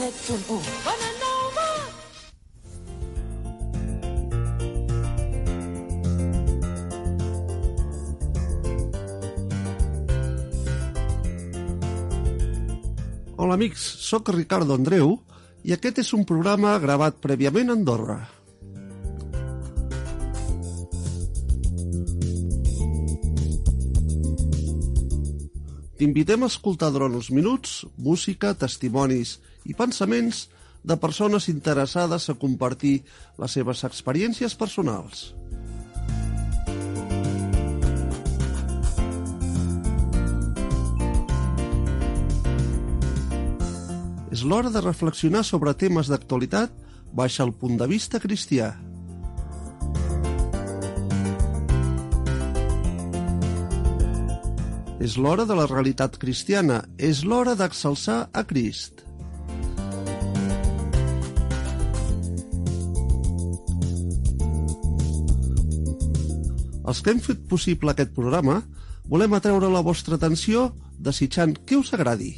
107.1. Bonanova. Hola amics, sóc Ricardo Andreu i aquest és un programa gravat prèviament a Andorra. T'invitem a escoltar durant uns minuts música, testimonis i pensaments de persones interessades a compartir les seves experiències personals. És l'hora de reflexionar sobre temes d'actualitat baix el punt de vista cristià. És l'hora de la realitat cristiana, és l'hora d'exalçar a Crist. Els que hem fet possible aquest programa volem atreure la vostra atenció desitjant que us agradi.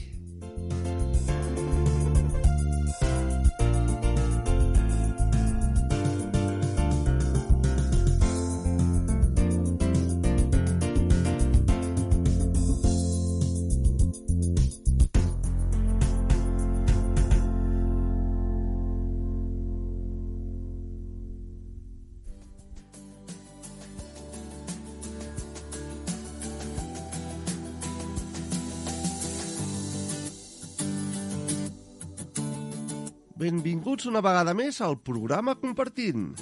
Benvinguts una vegada més al programa Compartint.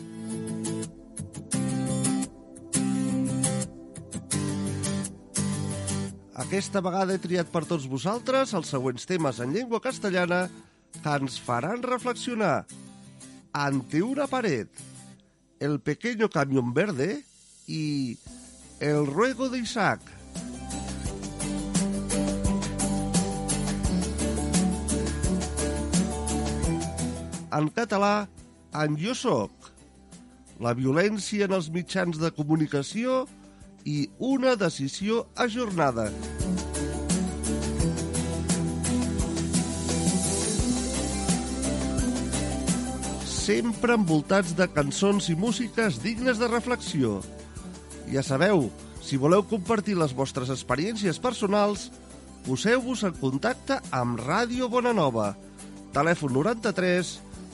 Aquesta vegada he triat per tots vosaltres els següents temes en llengua castellana que ens faran reflexionar. Ante una pared, El pequeño camión verde i El ruego de Isaac. En català en Jo soc, la violència en els mitjans de comunicació i una decisió ajornada. Sempre envoltats de cançons i músiques dignes de reflexió. Ja sabeu, si voleu compartir les vostres experiències personals, poseu-vos en contacte amb Ràdio Bonanova. Telèfon 93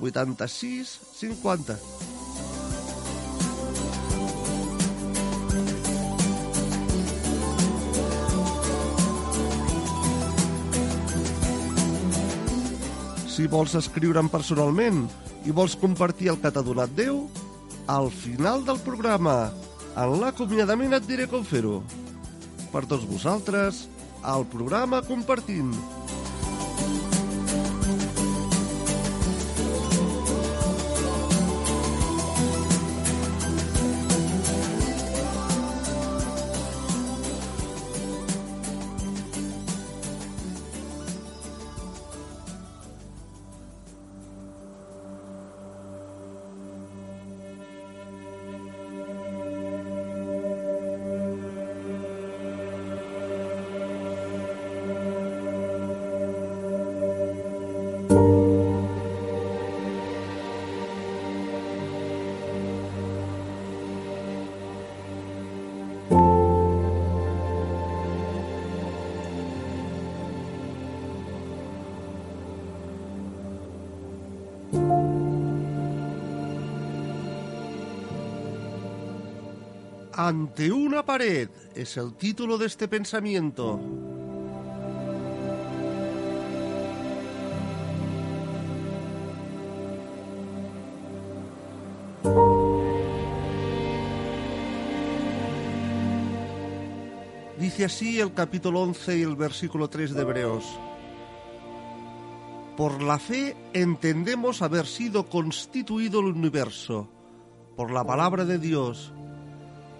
86 50. Si vols escriure'm personalment i vols compartir el que t'ha donat Déu, al final del programa, en l'acomiadament et diré com fer-ho. Per tots vosaltres, al programa Compartint. Ante una pared es el título de este pensamiento. Dice así el capítulo 11 y el versículo 3 de Hebreos. Por la fe entendemos haber sido constituido el universo, por la palabra de Dios,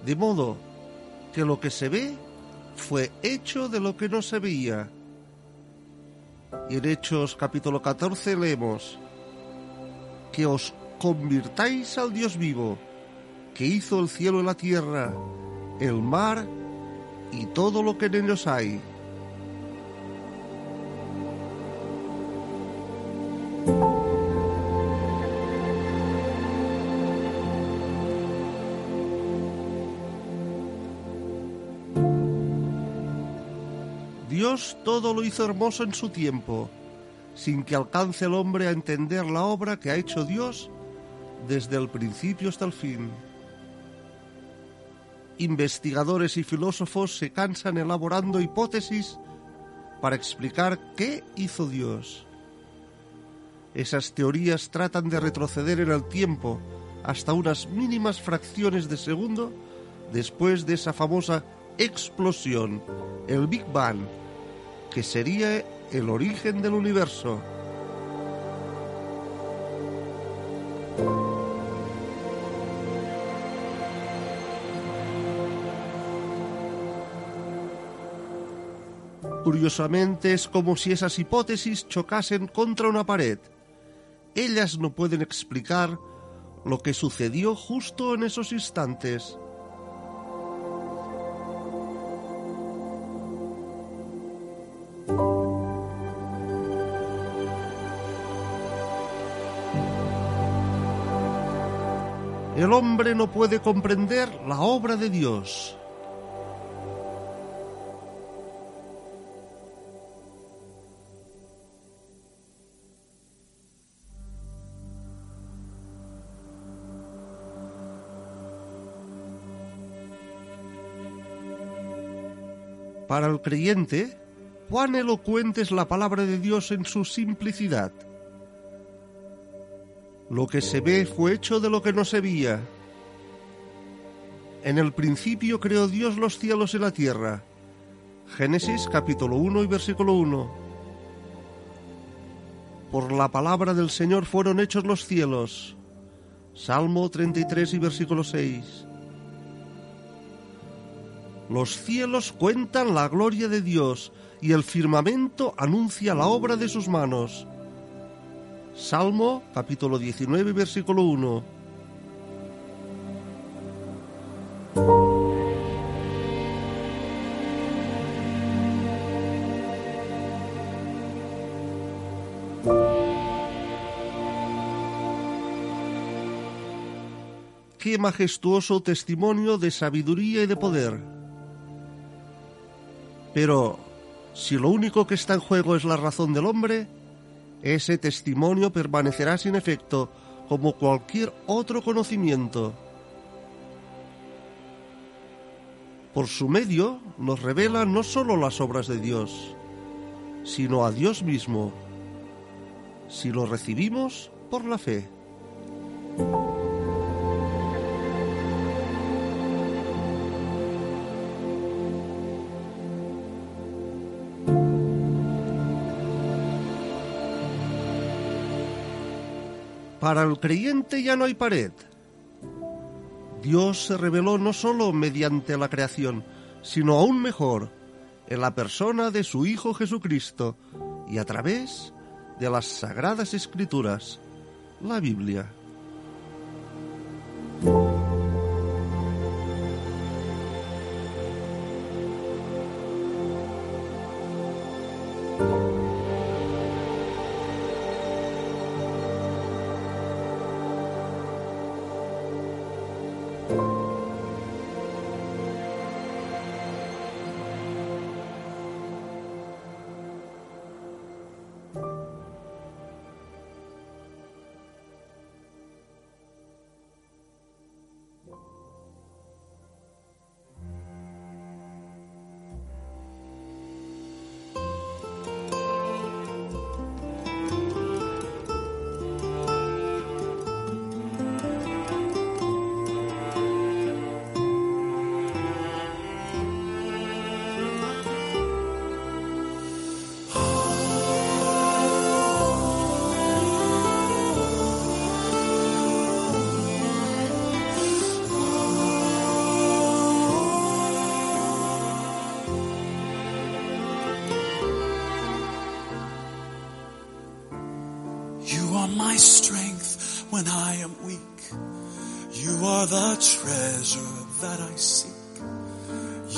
de modo que lo que se ve fue hecho de lo que no se veía. Y en Hechos capítulo 14 leemos, que os convirtáis al Dios vivo, que hizo el cielo y la tierra, el mar y todo lo que en ellos hay. Todo lo hizo hermoso en su tiempo, sin que alcance el hombre a entender la obra que ha hecho Dios desde el principio hasta el fin. Investigadores y filósofos se cansan elaborando hipótesis para explicar qué hizo Dios. Esas teorías tratan de retroceder en el tiempo hasta unas mínimas fracciones de segundo después de esa famosa explosión, el Big Bang, que sería el origen del universo. Curiosamente es como si esas hipótesis chocasen contra una pared. Ellas no pueden explicar lo que sucedió justo en esos instantes. El hombre no puede comprender la obra de Dios. Para el creyente, cuán elocuente es la palabra de Dios en su simplicidad. Lo que se ve fue hecho de lo que no se veía. En el principio creó Dios los cielos y la tierra. Génesis capítulo 1 y versículo 1. Por la palabra del Señor fueron hechos los cielos. Salmo 33 y versículo 6. Los cielos cuentan la gloria de Dios y el firmamento anuncia la obra de sus manos. Salmo capítulo 19 versículo 1. Qué majestuoso testimonio de sabiduría y de poder. Pero, si lo único que está en juego es la razón del hombre, ese testimonio permanecerá sin efecto como cualquier otro conocimiento. Por su medio nos revela no sólo las obras de Dios, sino a Dios mismo, si lo recibimos por la fe. Para el creyente ya no hay pared. Dios se reveló no sólo mediante la creación, sino aún mejor, en la persona de su Hijo Jesucristo y a través de las sagradas escrituras, la Biblia. When I am weak. You are the treasure that I seek.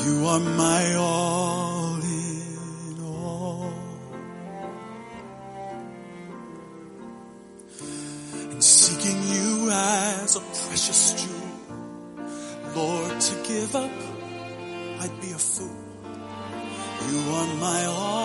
You are my all in all. And seeking you as a precious jewel, Lord, to give up, I'd be a fool. You are my all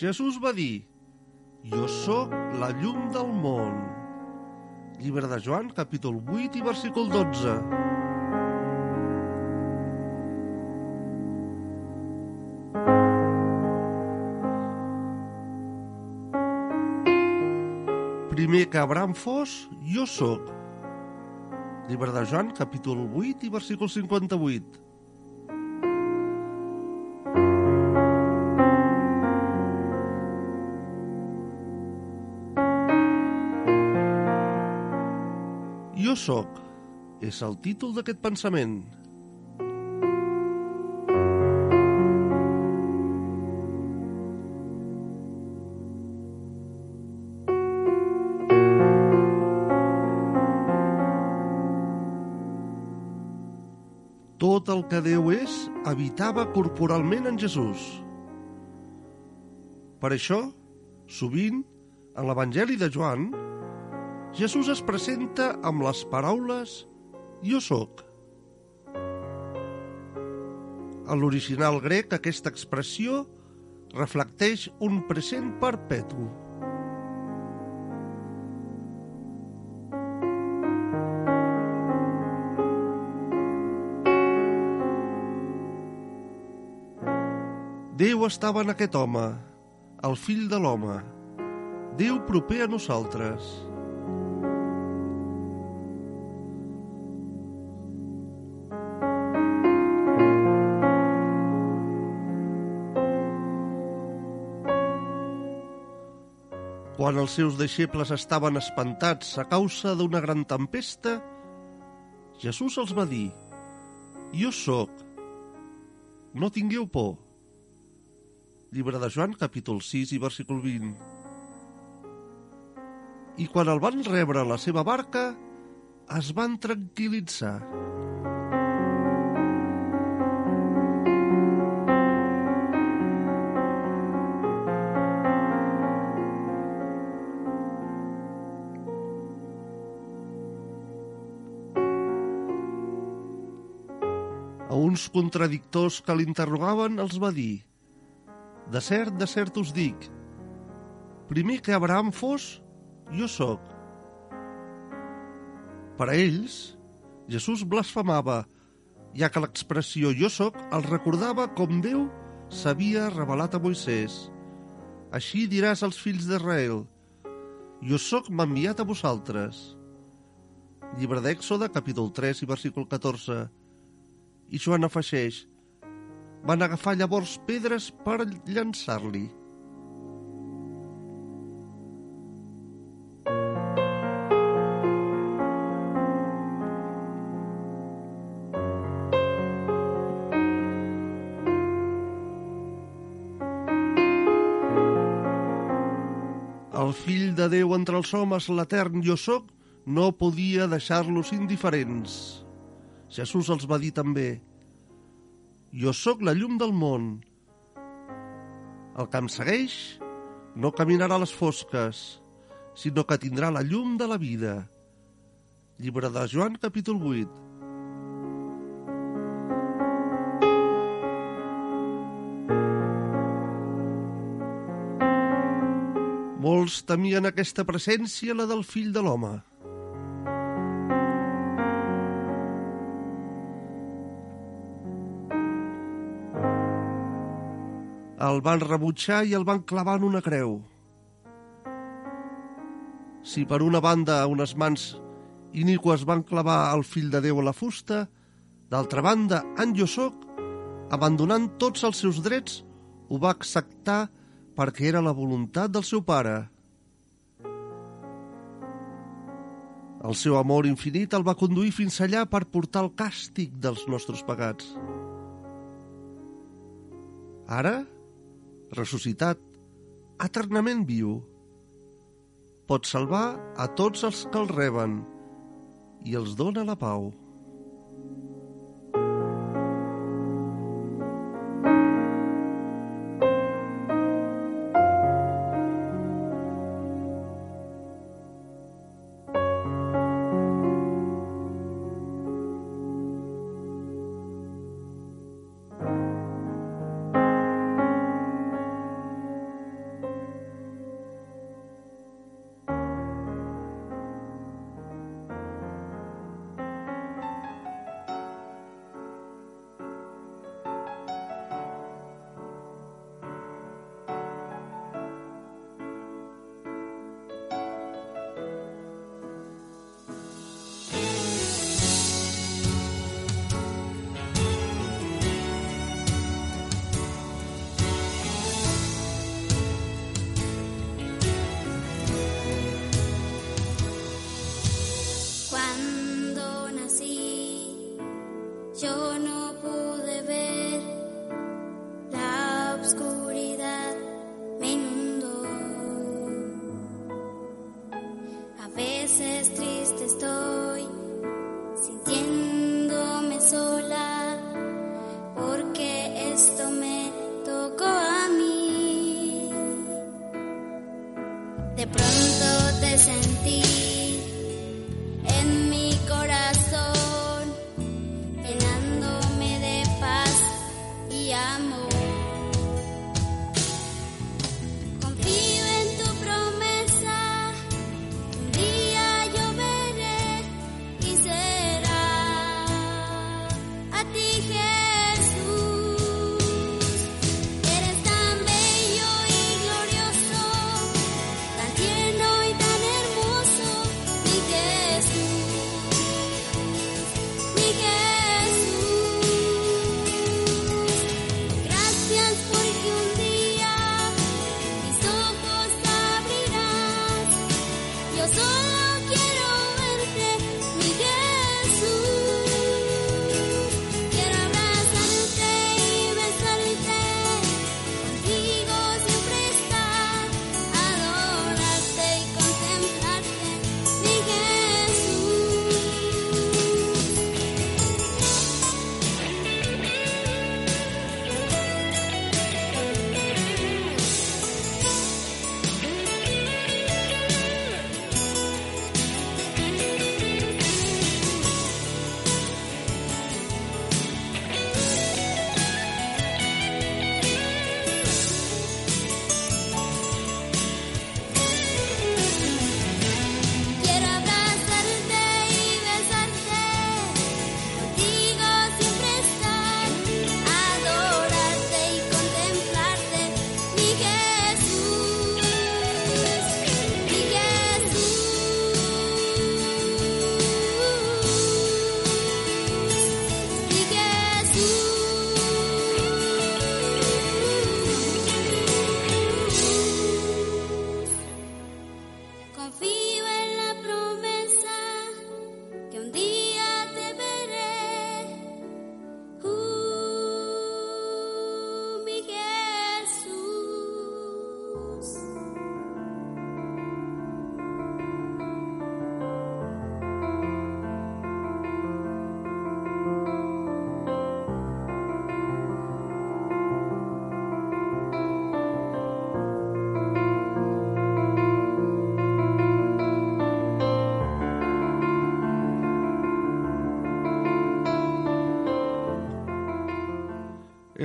Jesús va dir, jo sóc la llum del món. Llibre de Joan, capítol 8 i versícul 12. Primer que Abraham fos, jo sóc. Llibre de Joan, capítol 8 i versícul 58. Sóc és el títol d'aquest pensament. Tot el que Déu és habitava corporalment en Jesús. Per això, sovint, en l'Evangeli de Joan, Jesús es presenta amb les paraules «Jo sóc». A l'original grec, aquesta expressió reflecteix un present perpetu. Déu estava en aquest home, el fill de l'home. Déu proper a nosaltres. Quan els seus deixebles estaven espantats a causa d'una gran tempesta, Jesús els va dir, Jo sóc, no tingueu por. Llibre de Joan, capítol 6 i versícul 20. I quan el van rebre a la seva barca, es van tranquil·litzar. Contradictors que l'interrogaven els va dir De cert, de cert us dic, primer que Abraham fos, jo sóc. Per a ells, Jesús blasfemava, ja que l'expressió jo sóc el recordava com Déu s'havia revelat a Moisès. Així diràs als fills d'Israel, jo sóc m'ha enviat a vosaltres. Llibre d'Èxode, capítol 3 i versícul 14. I Joan afegeix, van agafar llavors pedres per llançar-li. El fill de Déu entre els homes, l'etern jo sóc, no podia deixar-los indiferents. Jesús els va dir també, jo sóc la llum del món. El que em segueix no caminarà a les fosques, sinó que tindrà la llum de la vida. Llibre de Joan, capítol 8. Molts temien aquesta presència, la del fill de l'home. El van rebutjar i el van clavar en una creu. Si per una banda unes mans iniques van clavar el fill de Déu a la fusta, d'altra banda, en jo soc, abandonant tots els seus drets, ho va acceptar perquè era la voluntat del seu pare. El seu amor infinit el va conduir fins allà per portar el càstig dels nostres pecats. Ara, ressuscitat, eternament viu, pot salvar a tots els que el reben i els dona la pau.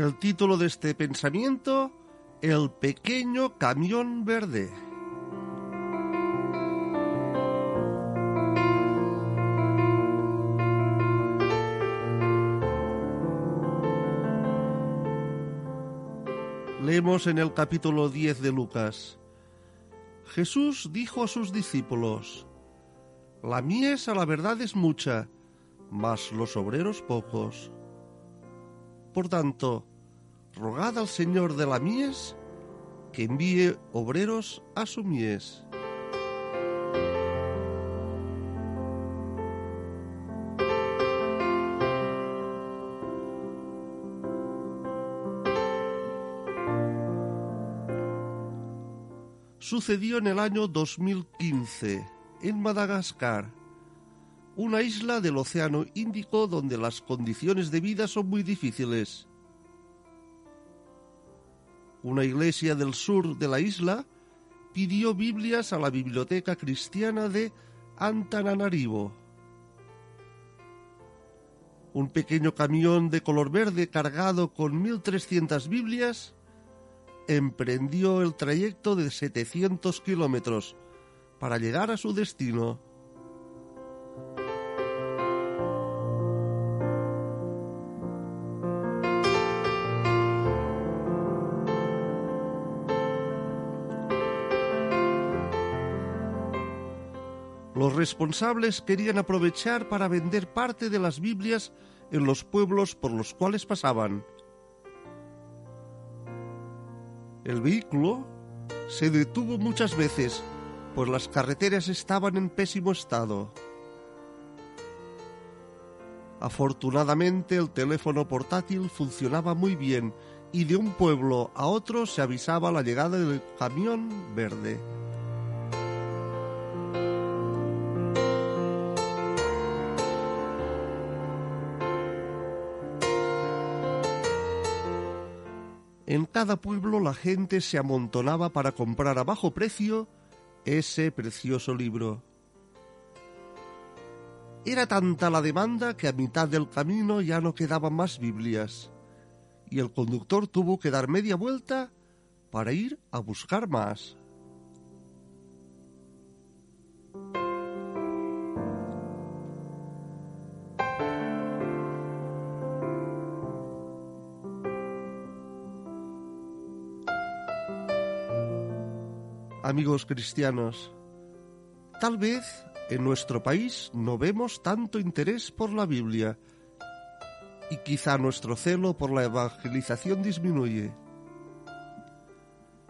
El título de este pensamiento, El pequeño camión verde. Leemos en el capítulo 10 de Lucas. Jesús dijo a sus discípulos, La mies a la verdad es mucha, mas los obreros pocos. Por tanto, rogad al Señor de la mies que envíe obreros a su mies. Sucedió en el año 2015, en Madagascar, una isla del Océano Índico donde las condiciones de vida son muy difíciles. Una iglesia del sur de la isla pidió Biblias a la biblioteca cristiana de Antananarivo. Un pequeño camión de color verde cargado con 1.300 Biblias emprendió el trayecto de 700 kilómetros para llegar a su destino. Responsables querían aprovechar para vender parte de las Biblias en los pueblos por los cuales pasaban. El vehículo se detuvo muchas veces, pues las carreteras estaban en pésimo estado. Afortunadamente el teléfono portátil funcionaba muy bien y de un pueblo a otro se avisaba la llegada del camión verde. En cada pueblo la gente se amontonaba para comprar a bajo precio ese precioso libro. Era tanta la demanda que a mitad del camino ya no quedaban más Biblias, y el conductor tuvo que dar media vuelta para ir a buscar más. Amigos cristianos, tal vez en nuestro país no vemos tanto interés por la Biblia y quizá nuestro celo por la evangelización disminuye.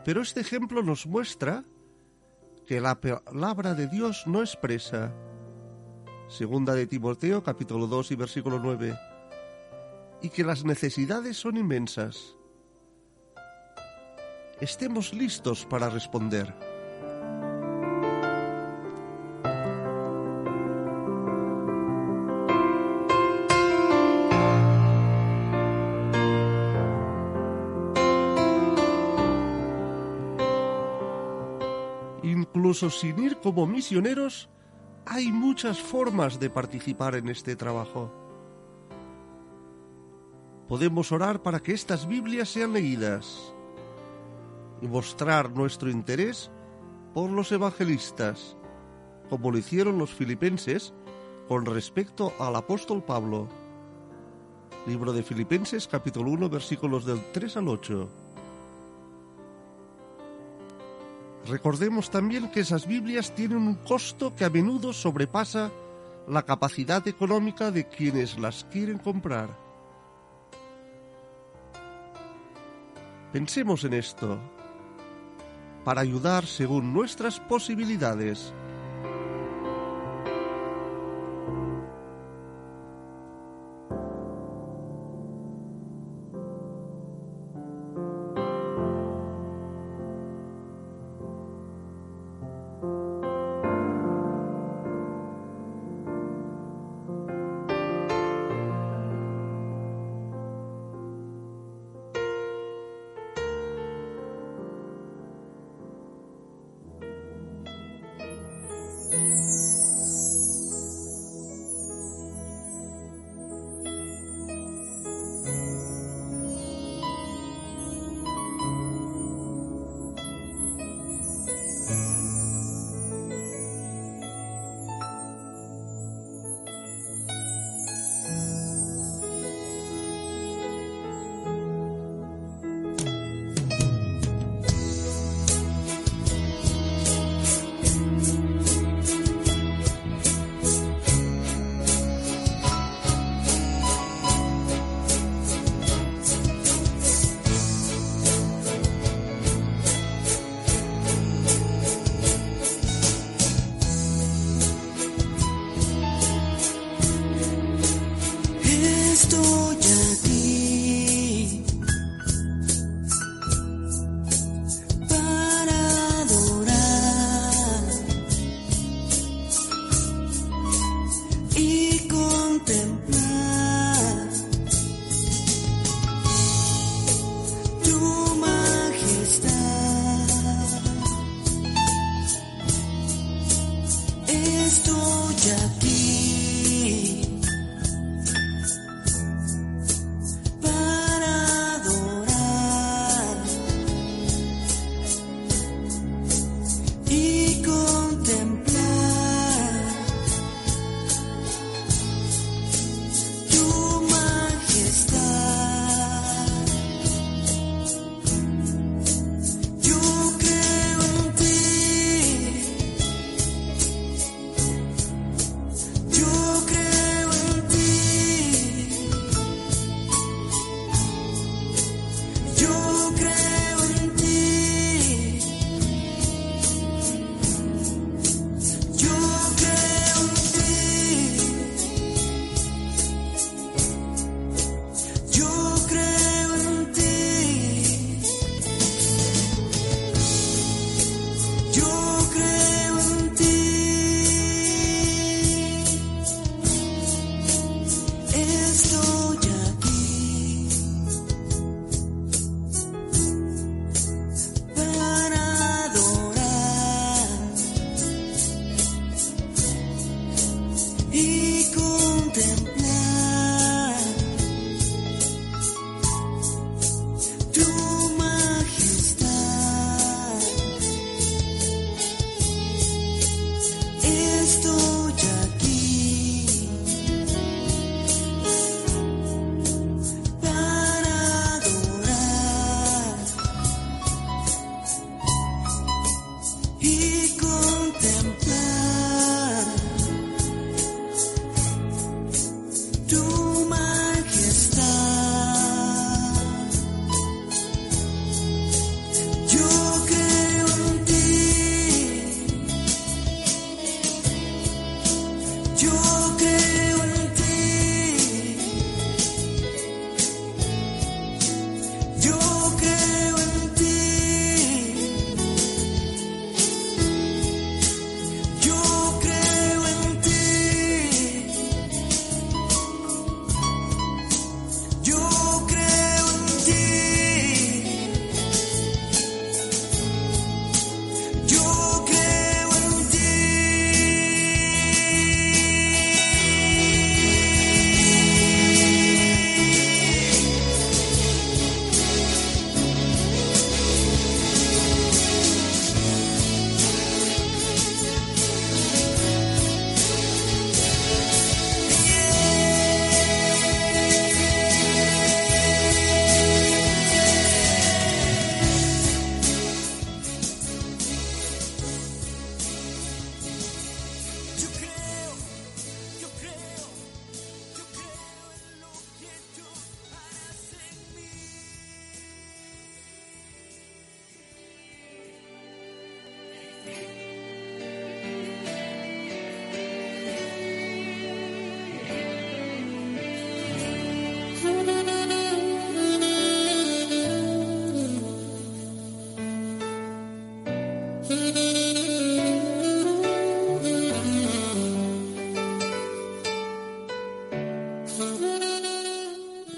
Pero este ejemplo nos muestra que la palabra de Dios no expresa. Segunda de Timoteo capítulo 2 y versículo 9. Y que las necesidades son inmensas. Estemos listos para responder. Incluso sin ir como misioneros, hay muchas formas de participar en este trabajo. Podemos orar para que estas Biblias sean leídas y mostrar nuestro interés por los evangelistas, como lo hicieron los filipenses con respecto al apóstol Pablo. Libro de Filipenses capítulo 1 versículos del 3 al 8. Recordemos también que esas Biblias tienen un costo que a menudo sobrepasa la capacidad económica de quienes las quieren comprar. Pensemos en esto para ayudar según nuestras posibilidades.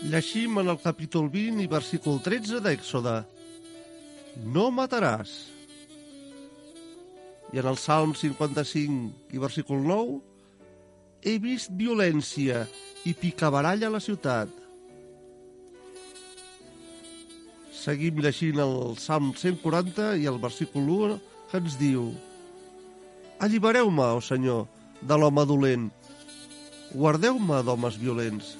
Llegim en el capítol 20 i versícul 13 d'Èxode. No mataràs. I en el Salm 55 i versícul 9 he vist violència i picabaralla a la ciutat. Seguim llegint el Salm 140 i el versícul 1 que ens diu Allibereu-me, o oh Senyor, de l'home dolent. Guardeu-me d'homes violents.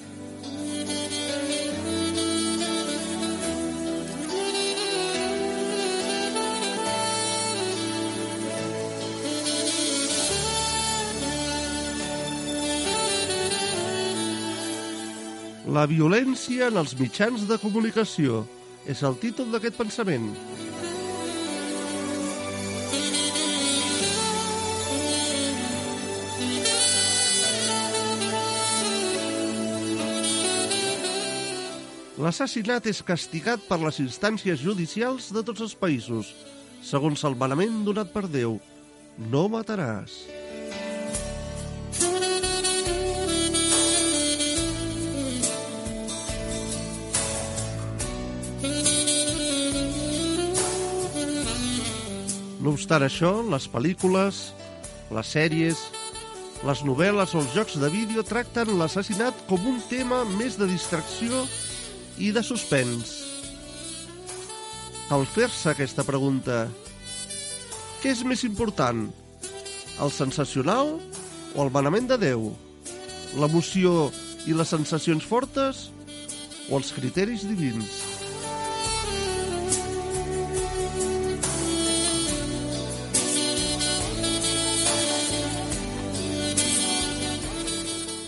La violència en els mitjans de comunicació és el títol d'aquest pensament. L'assassinat és castigat per les instàncies judicials de tots els països, segons el manament donat per Déu. No mataràs. No obstant això, les pel·lícules, les sèries, les novel·les o els jocs de vídeo tracten l'assassinat com un tema més de distracció i de suspens. Cal fer-se aquesta pregunta. Què és més important? El sensacional o el manament de Déu? L'emoció i les sensacions fortes o els criteris divins?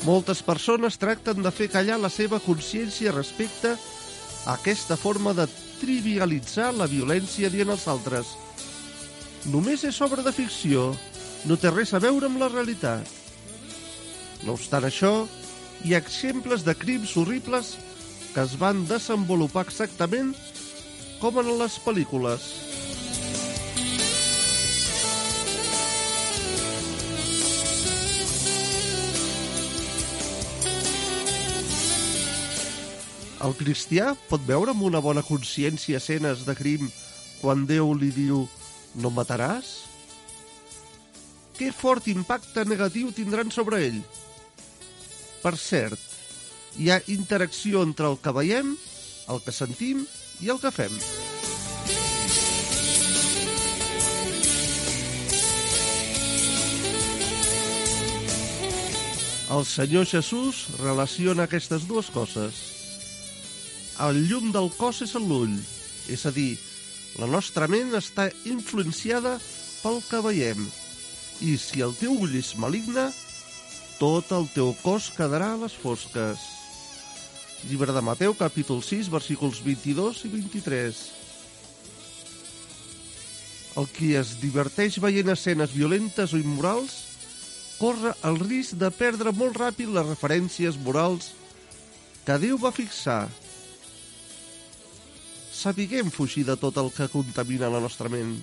Moltes persones tracten de fer callar la seva consciència respecte a aquesta forma de trivialitzar la violència dient als altres. Només és obra de ficció, no té res a veure amb la realitat. No obstant això, hi ha exemples de crims horribles que es van desenvolupar exactament com en les pel·lícules. El cristià pot veure amb una bona consciència escenes de crim quan Déu li diu no mataràs? Que fort impacte negatiu tindran sobre ell? Per cert, hi ha interacció entre el que veiem, el que sentim i el que fem. El Senyor Jesús relaciona aquestes dues coses. El llum del cos és l'ull, és a dir, la nostra ment està influenciada pel que veiem. I si el teu ull és maligne, tot el teu cos quedarà a les fosques. Llibre de Mateu, capítol 6, versículos 22 i 23. El qui es diverteix veient escenes violentes o immorals corre el risc de perdre molt ràpid les referències morals que Déu va fixar. Sapiguem fugir de tot el que contamina la nostra ment.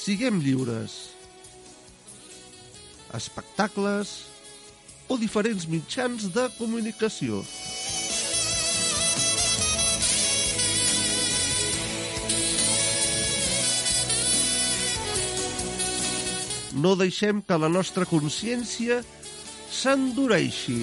Siguem lliures. Espectacles o diferents mitjans de comunicació. No deixem que la nostra consciència s'endureixi.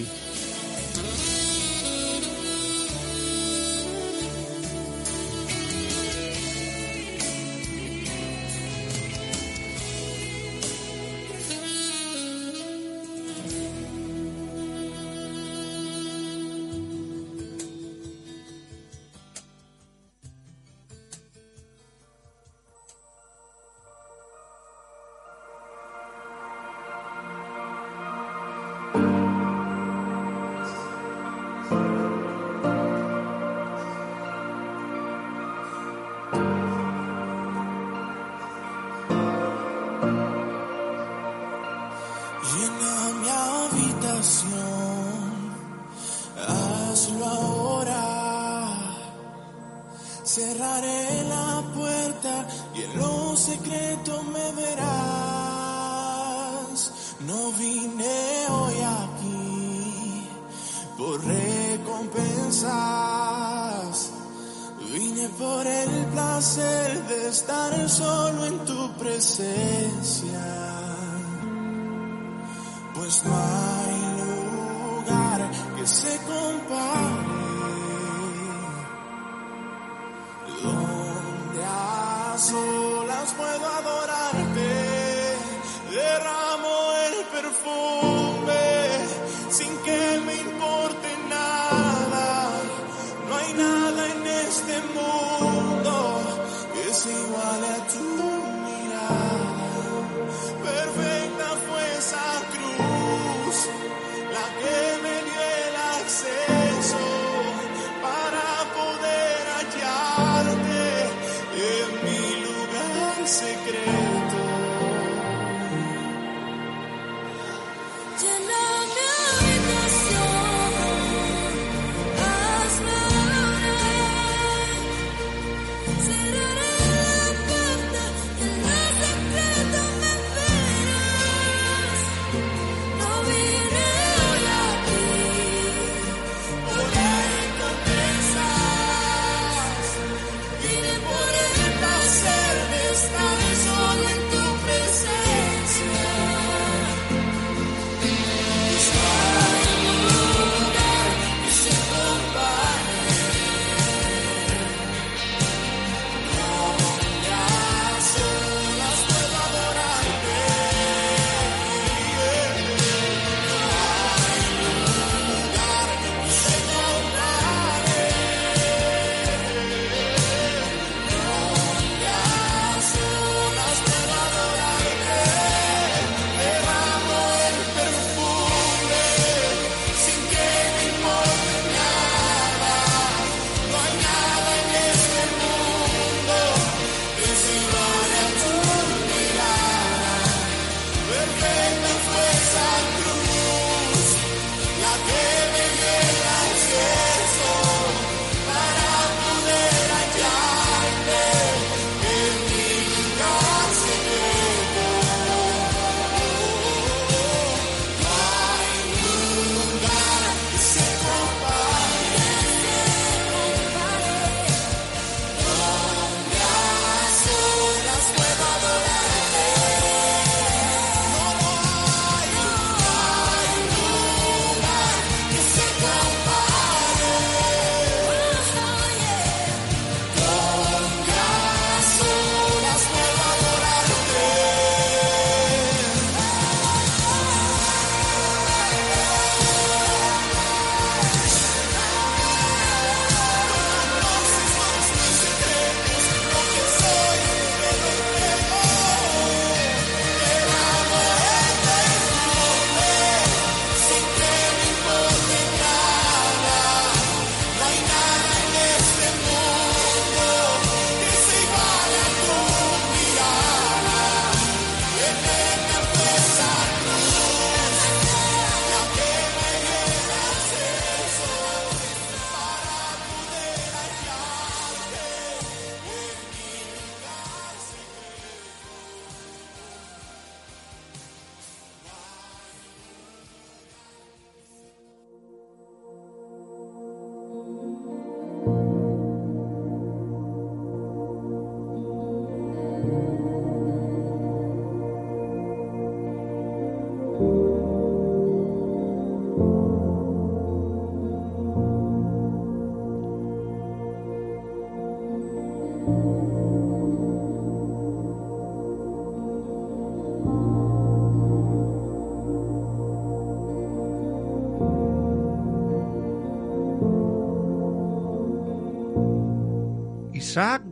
风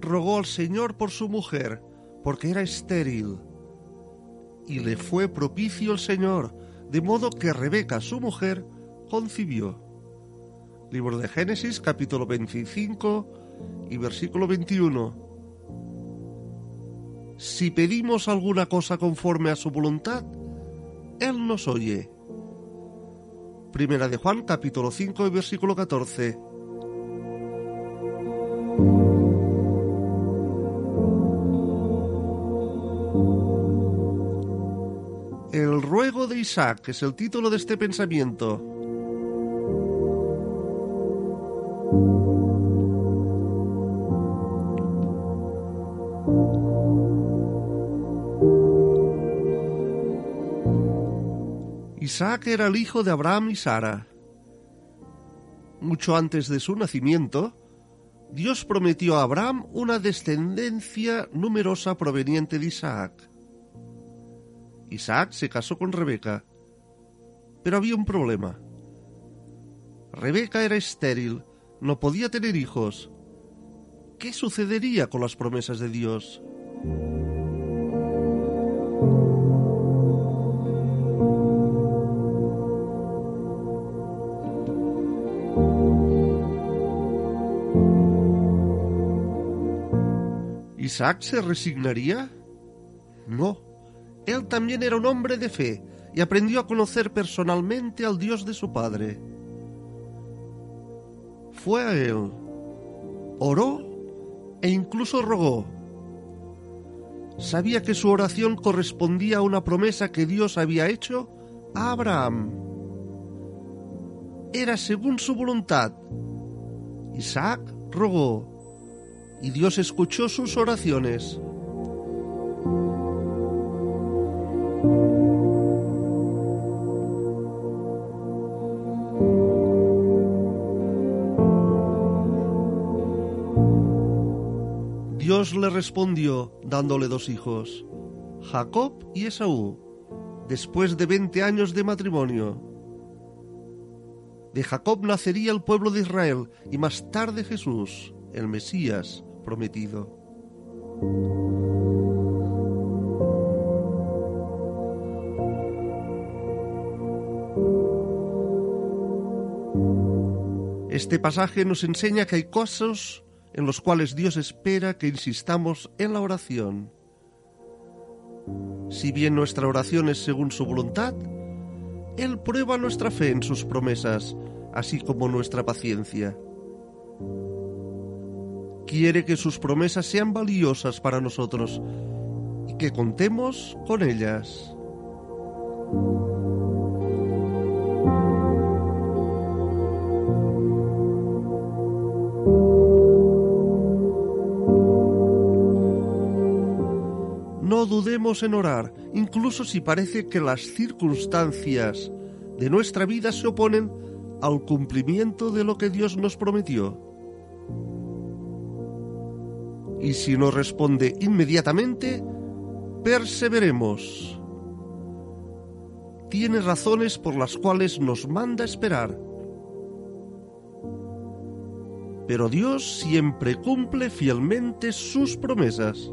rogó al Señor por su mujer, porque era estéril. Y le fue propicio el Señor, de modo que Rebeca, su mujer, concibió. Libro de Génesis, capítulo 25 y versículo 21. Si pedimos alguna cosa conforme a su voluntad, Él nos oye. Primera de Juan, capítulo 5 y versículo 14. Isaac es el título de este pensamiento. Isaac era el hijo de Abraham y Sara. Mucho antes de su nacimiento, Dios prometió a Abraham una descendencia numerosa proveniente de Isaac. Isaac se casó con Rebeca, pero había un problema. Rebeca era estéril, no podía tener hijos. ¿Qué sucedería con las promesas de Dios? ¿Isaac se resignaría? No. Él también era un hombre de fe y aprendió a conocer personalmente al Dios de su padre. Fue a él, oró e incluso rogó. Sabía que su oración correspondía a una promesa que Dios había hecho a Abraham. Era según su voluntad. Isaac rogó y Dios escuchó sus oraciones. Le respondió dándole dos hijos, Jacob y Esaú, después de veinte años de matrimonio. De Jacob nacería el pueblo de Israel y más tarde Jesús, el Mesías prometido. Este pasaje nos enseña que hay cosas en los cuales Dios espera que insistamos en la oración. Si bien nuestra oración es según su voluntad, Él prueba nuestra fe en sus promesas, así como nuestra paciencia. Quiere que sus promesas sean valiosas para nosotros y que contemos con ellas. No dudemos en orar, incluso si parece que las circunstancias de nuestra vida se oponen al cumplimiento de lo que Dios nos prometió. Y si no responde inmediatamente, perseveremos. Tiene razones por las cuales nos manda esperar. Pero Dios siempre cumple fielmente sus promesas.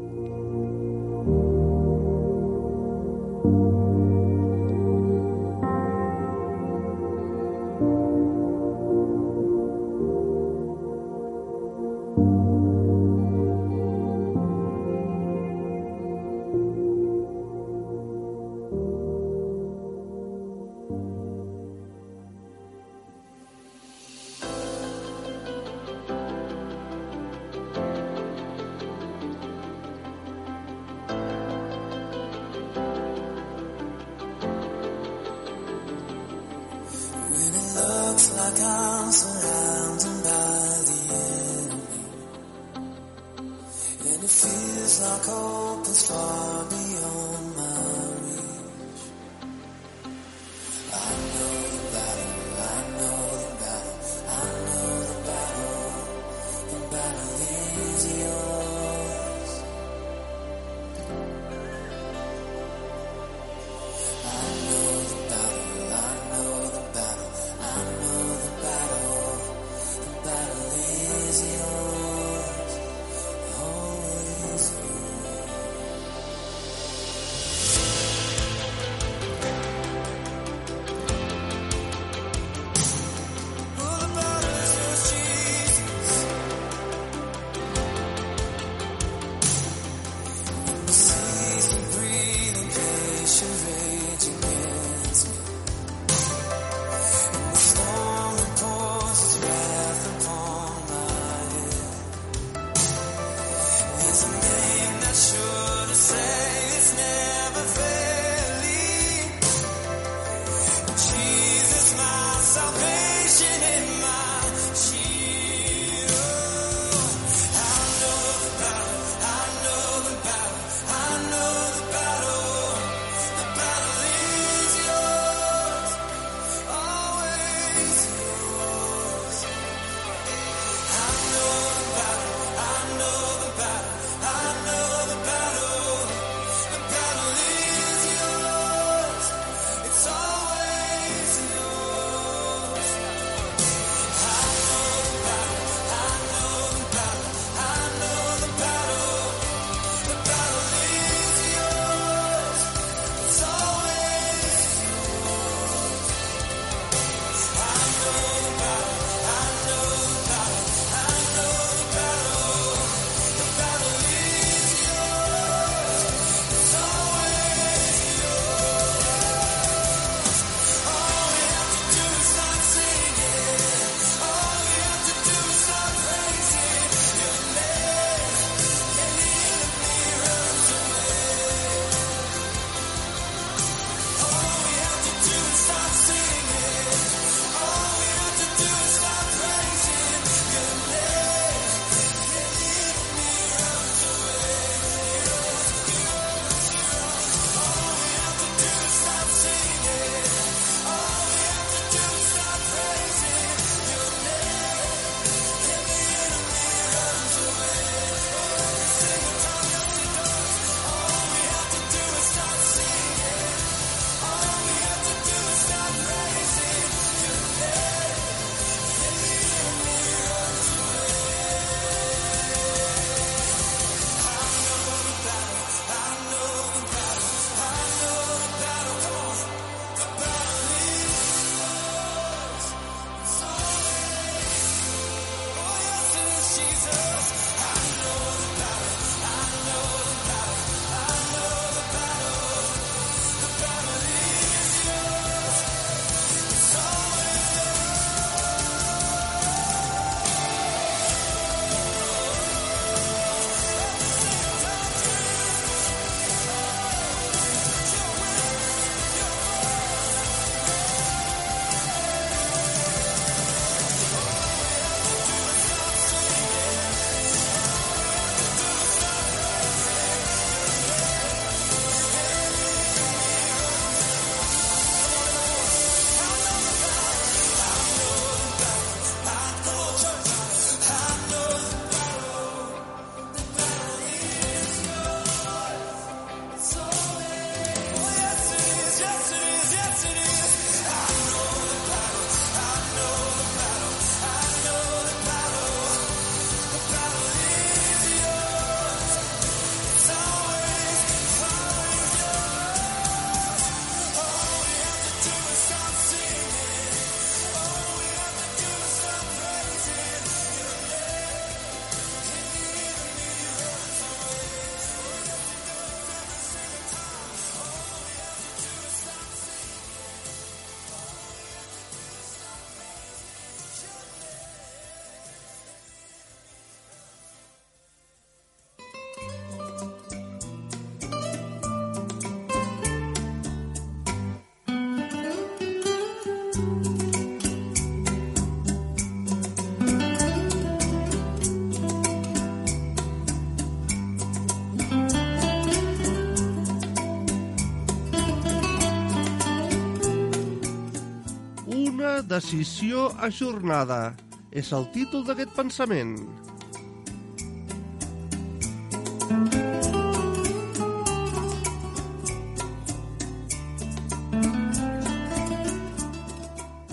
Decisió ajornada és el títol d'aquest pensament.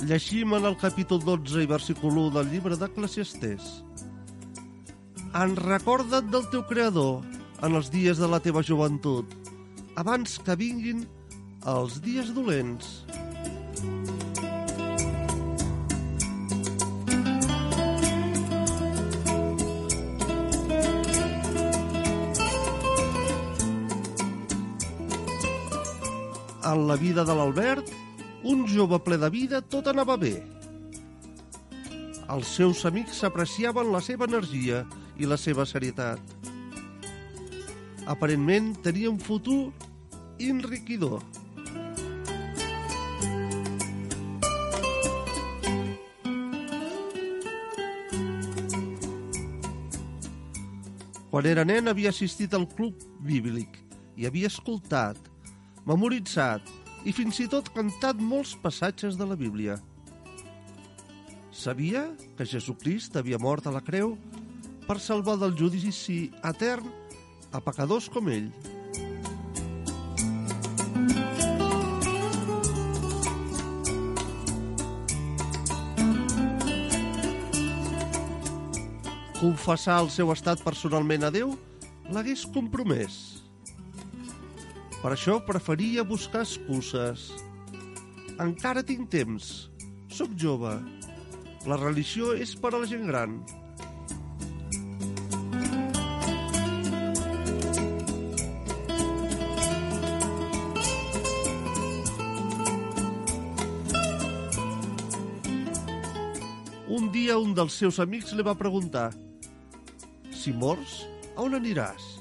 Llegim en el capítol 12 i versícul 1 del llibre d'Eclesiastés. En recorda't del teu creador en els dies de la teva joventut, abans que vinguin els dies dolents. En la vida de l'Albert, un jove ple de vida, tot anava bé. Els seus amics apreciaven la seva energia i la seva serietat. Aparentment tenia un futur enriquidor. Quan era nen havia assistit al club bíblic i havia escoltat, memoritzat i fins i tot cantat molts passatges de la Bíblia. Sabia que Jesucrist havia mort a la creu per salvar del judici etern a pecadors com ell. Confessar el seu estat personalment a Déu l'hagués compromès. Per això preferia buscar excuses. Encara tinc temps. Soc jove. La religió és per a la gent gran. Un dia un dels seus amics li va preguntar «Si mors, a on aniràs?»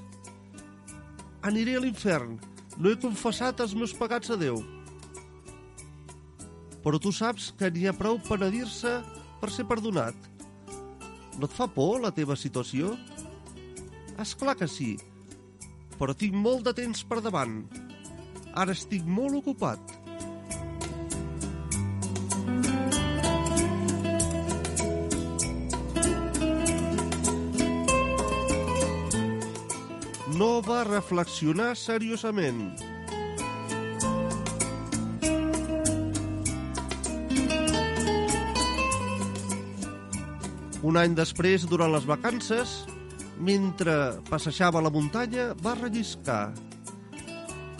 «Aniré a l'infern. No he confessat els meus pecats a Déu». «Però tu saps que n'hi ha prou penedir-se per ser perdonat. No et fa por la teva situació?» «És clar que sí, però tinc molt de temps per davant. Ara estic molt ocupat». Reflexionar seriosament. Un any després, durant les vacances, mentre passejava la muntanya, va relliscar.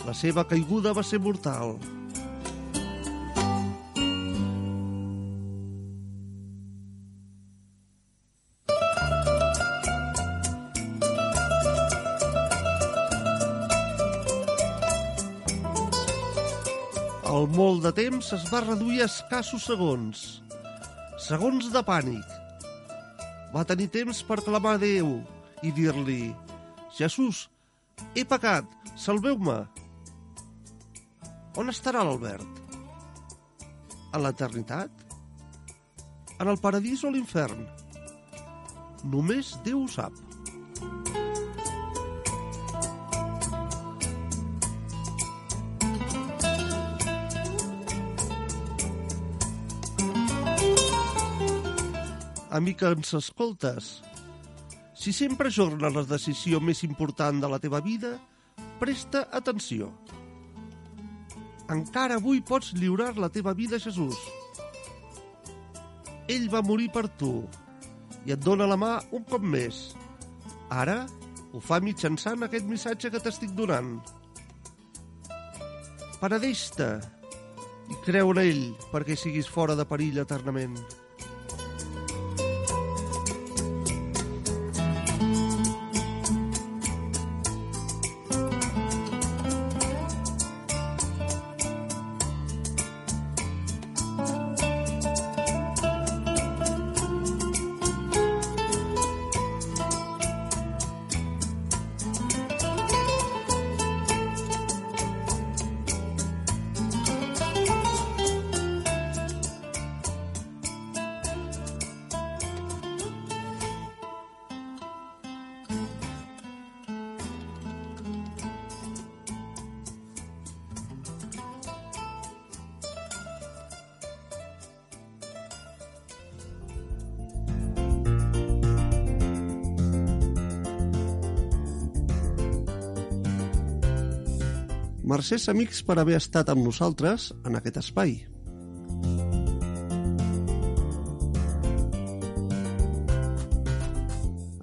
La seva caiguda va ser mortal. Temps es va reduir a escassos segons. Segons de pànic. Va tenir temps per clamar a Déu i dir-li «Jesús, he pecat, salveu-me!» On estarà l'Albert? A l'eternitat? En el paradís o l'infern? Només Déu ho sap. Amic que ens escoltes, si sempre ajorna la decisió més important de la teva vida, presta atenció. Encara avui pots lliurar la teva vida a Jesús. Ell va morir per tu i et dona la mà un cop més. Ara ho fa mitjançant aquest missatge que t'estic donant. Paradeix-te i creu en ell perquè siguis fora de perill eternament. Mercès amics per haver estat amb nosaltres en aquest espai.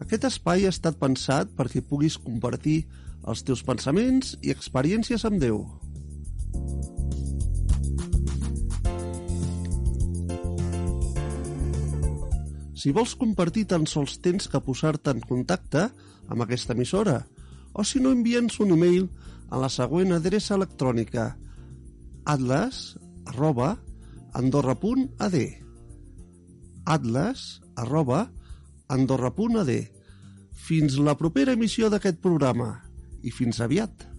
Aquest espai ha estat pensat perquè puguis compartir els teus pensaments i experiències amb Déu. Si vols compartir tan sols tens que posar-te en contacte amb aquesta emissora o si no envia'ns un e-mail a la següent adreça electrònica. atlas arroba andorra.ad atlas arroba andorra.ad Fins la propera emissió d'aquest programa. I fins aviat.